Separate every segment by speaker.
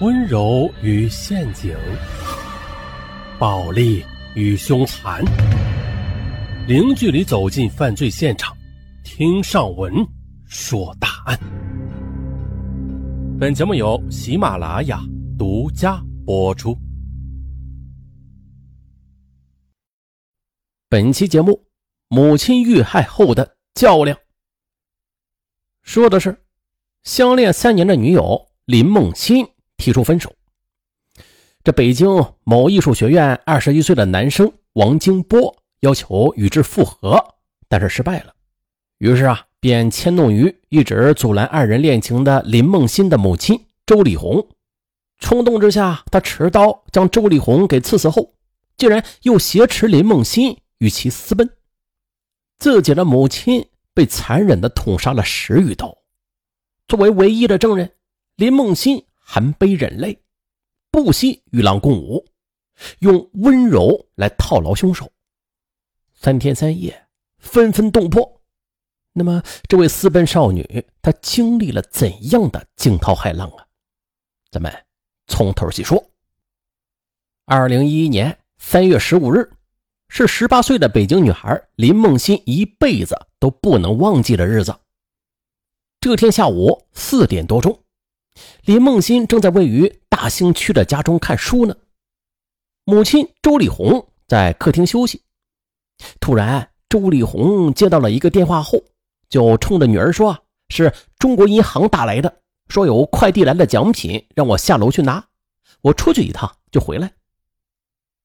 Speaker 1: 温柔与陷阱，暴力与凶残，零距离走进犯罪现场，听上文说大案。本节目由喜马拉雅独家播出。本期节目，母亲遇害后的较量，说的是相恋三年的女友林梦欣。提出分手。这北京某艺术学院二十一岁的男生王金波要求与之复合，但是失败了。于是啊，便迁怒于一直阻拦二人恋情的林梦欣的母亲周丽红。冲动之下，他持刀将周丽红给刺死后，竟然又挟持林梦欣与其私奔。自己的母亲被残忍的捅杀了十余刀。作为唯一的证人，林梦欣。含悲忍泪，不惜与狼共舞，用温柔来套牢凶手。三天三夜，纷纷动魄。那么，这位私奔少女，她经历了怎样的惊涛骇浪啊？咱们从头细说。二零一一年三月十五日，是十八岁的北京女孩林梦欣一辈子都不能忘记的日子。这天下午四点多钟。林梦欣正在位于大兴区的家中看书呢，母亲周丽红在客厅休息。突然，周丽红接到了一个电话后，就冲着女儿说：“是中国银行打来的，说有快递来的奖品，让我下楼去拿。我出去一趟就回来。”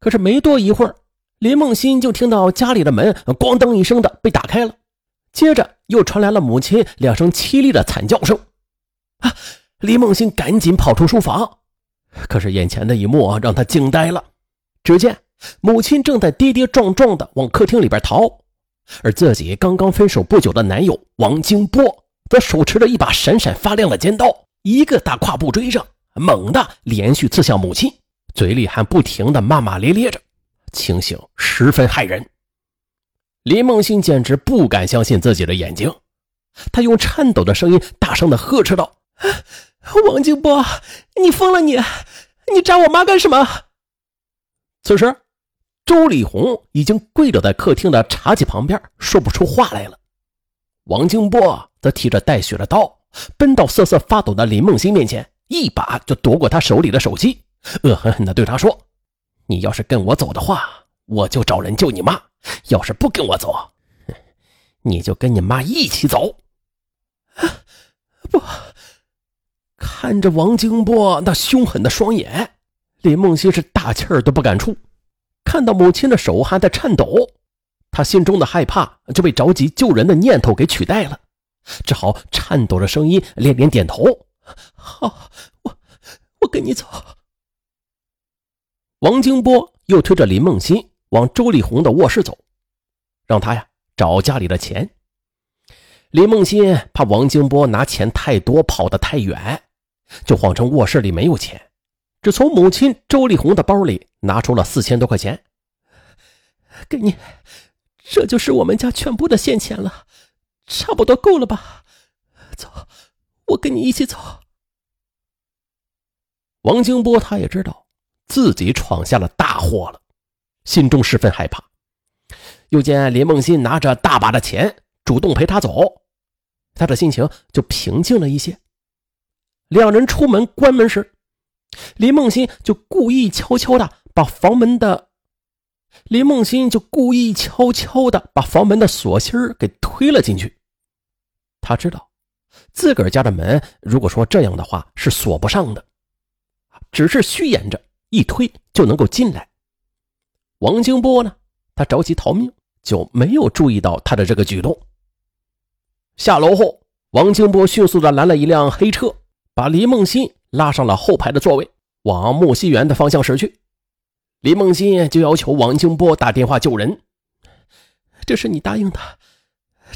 Speaker 1: 可是没多一会儿，林梦欣就听到家里的门“咣当”一声的被打开了，接着又传来了母亲两声凄厉的惨叫声：“啊！”李梦欣赶紧跑出书房，可是眼前的一幕啊让他惊呆了。只见母亲正在跌跌撞撞地往客厅里边逃，而自己刚刚分手不久的男友王金波则手持着一把闪闪发亮的尖刀，一个大跨步追上，猛地连续刺向母亲，嘴里还不停地骂骂咧咧着，情形十分骇人。林梦欣简直不敢相信自己的眼睛，她用颤抖的声音大声地呵斥道。王静波，你疯了！你，你扎我妈干什么？此时，周丽红已经跪倒在客厅的茶几旁边，说不出话来了。王静波则提着带血的刀，奔到瑟瑟发抖的林梦欣面前，一把就夺过她手里的手机，恶狠狠地对她说：“你要是跟我走的话，我就找人救你妈；要是不跟我走，你就跟你妈一起走。”不。看着王金波那凶狠的双眼，林梦溪是大气儿都不敢出。看到母亲的手还在颤抖，他心中的害怕就被着急救人的念头给取代了，只好颤抖着声音连连点头：“好，我我跟你走。”王金波又推着林梦欣往周丽红的卧室走，让他呀找家里的钱。林梦欣怕王金波拿钱太多，跑得太远。就谎称卧室里没有钱，只从母亲周丽红的包里拿出了四千多块钱，给你，这就是我们家全部的现钱了，差不多够了吧？走，我跟你一起走。王金波他也知道自己闯下了大祸了，心中十分害怕，又见林梦欣拿着大把的钱主动陪他走，他的心情就平静了一些。两人出门关门时，林梦欣就故意悄悄的把房门的林梦欣就故意悄悄的把房门的锁芯给推了进去。他知道自个儿家的门，如果说这样的话是锁不上的，只是虚掩着一推就能够进来。王金波呢，他着急逃命，就没有注意到他的这个举动。下楼后，王金波迅速的拦了一辆黑车。把李梦欣拉上了后排的座位，往木樨园的方向驶去。李梦欣就要求王金波打电话救人，这是你答应的，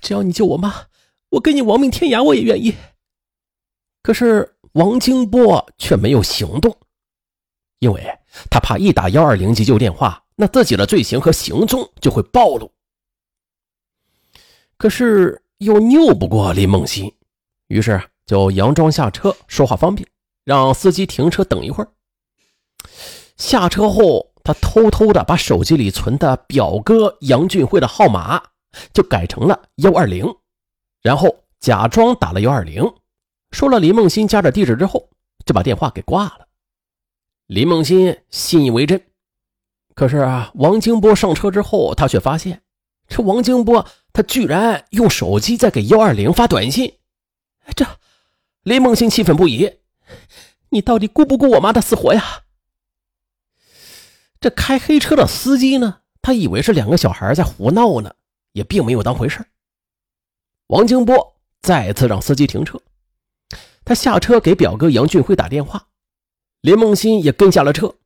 Speaker 1: 只要你救我妈，我跟你亡命天涯，我也愿意。可是王金波却没有行动，因为他怕一打幺二零急救电话，那自己的罪行和行踪就会暴露。可是又拗不过李梦欣，于是。就佯装下车，说话方便，让司机停车等一会儿。下车后，他偷偷的把手机里存的表哥杨俊辉的号码就改成了幺二零，然后假装打了幺二零，说了林梦欣家的地址之后，就把电话给挂了。林梦欣信以为真，可是啊，王金波上车之后，他却发现这王金波他居然用手机在给幺二零发短信，这。林梦欣气愤不已：“你到底顾不顾我妈的死活呀？”这开黑车的司机呢？他以为是两个小孩在胡闹呢，也并没有当回事。王金波再次让司机停车，他下车给表哥杨俊辉打电话。林梦欣也跟下了车，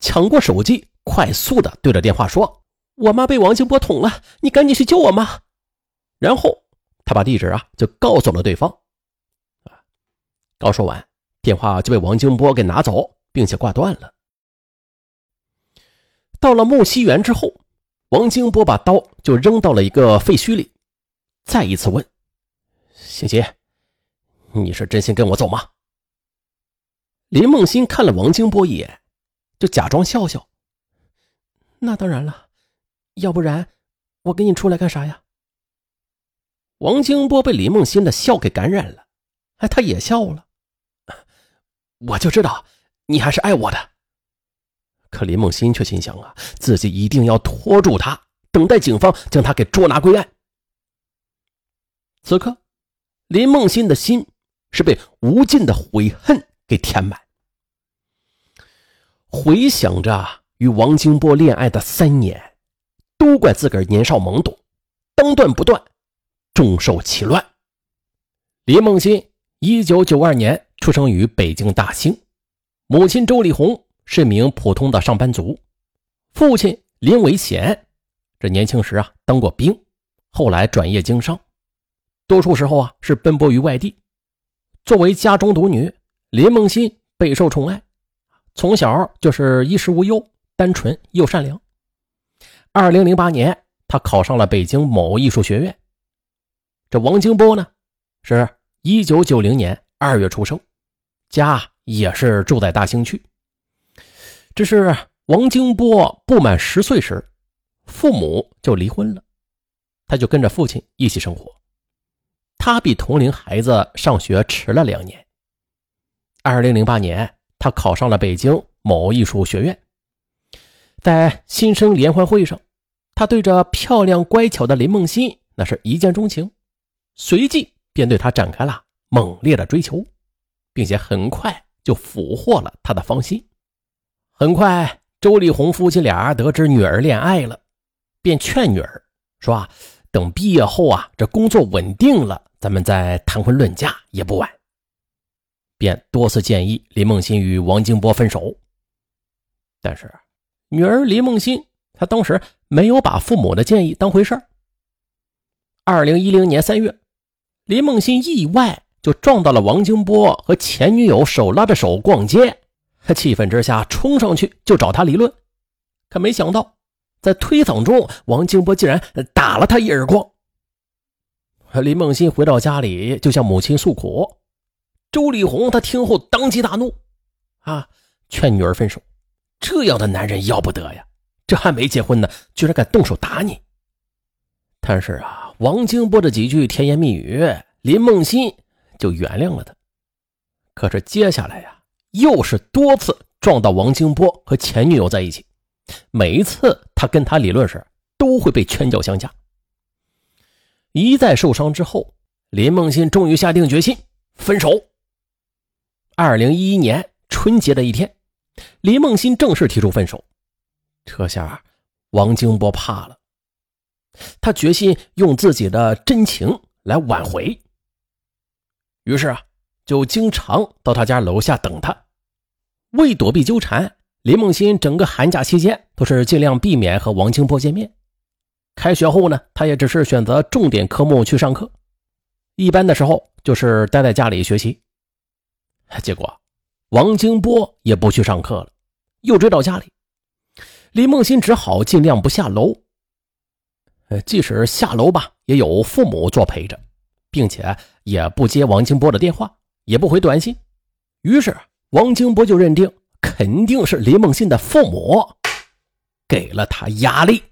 Speaker 1: 抢过手机，快速的对着电话说：“我妈被王金波捅了，你赶紧去救我妈。”然后他把地址啊就告诉了对方。刚说完，电话就被王金波给拿走，并且挂断了。到了木樨园之后，王金波把刀就扔到了一个废墟里，再一次问：“欣欣，你是真心跟我走吗？”林梦欣看了王金波一眼，就假装笑笑：“那当然了，要不然我跟你出来干啥呀？”王金波被林梦欣的笑给感染了，哎，他也笑了。我就知道你还是爱我的，可林梦欣却心想啊，自己一定要拖住他，等待警方将他给捉拿归案。此刻，林梦欣的心是被无尽的悔恨给填满。回想着与王金波恋爱的三年，都怪自个儿年少懵懂，当断不断，众受其乱。林梦欣，一九九二年。出生于北京大兴，母亲周丽红是名普通的上班族，父亲林维贤，这年轻时啊当过兵，后来转业经商，多数时候啊是奔波于外地。作为家中独女，林梦欣备受宠爱，从小就是衣食无忧，单纯又善良。二零零八年，她考上了北京某艺术学院。这王金波呢，是一九九零年二月出生。家也是住在大兴区，只是王金波不满十岁时，父母就离婚了，他就跟着父亲一起生活。他比同龄孩子上学迟了两年。二零零八年，他考上了北京某艺术学院，在新生联欢会上，他对着漂亮乖巧的林梦欣那是一见钟情，随即便对她展开了猛烈的追求。并且很快就俘获了他的芳心。很快，周丽红夫妻俩得知女儿恋爱了，便劝女儿说：“啊，等毕业后啊，这工作稳定了，咱们再谈婚论嫁也不晚。”便多次建议林梦欣与王金波分手。但是，女儿林梦欣她当时没有把父母的建议当回事儿。二零一零年三月，林梦欣意外。就撞到了王金波和前女友手拉着手逛街，他气愤之下冲上去就找他理论，可没想到在推搡中，王金波竟然打了他一耳光。林梦欣回到家里就向母亲诉苦，周丽红她听后当即大怒，啊，劝女儿分手，这样的男人要不得呀，这还没结婚呢，居然敢动手打你。但是啊，王金波的几句甜言蜜语，林梦欣。就原谅了他，可是接下来呀，又是多次撞到王金波和前女友在一起，每一次他跟他理论时，都会被拳脚相加。一再受伤之后，林梦欣终于下定决心分手。二零一一年春节的一天，林梦欣正式提出分手，这下王金波怕了，他决心用自己的真情来挽回。于是啊，就经常到他家楼下等他。为躲避纠缠，林梦欣整个寒假期间都是尽量避免和王清波见面。开学后呢，他也只是选择重点科目去上课，一般的时候就是待在家里学习。结果，王清波也不去上课了，又追到家里，林梦欣只好尽量不下楼。即使下楼吧，也有父母做陪着。并且也不接王清波的电话，也不回短信，于是王清波就认定肯定是林梦欣的父母给了他压力。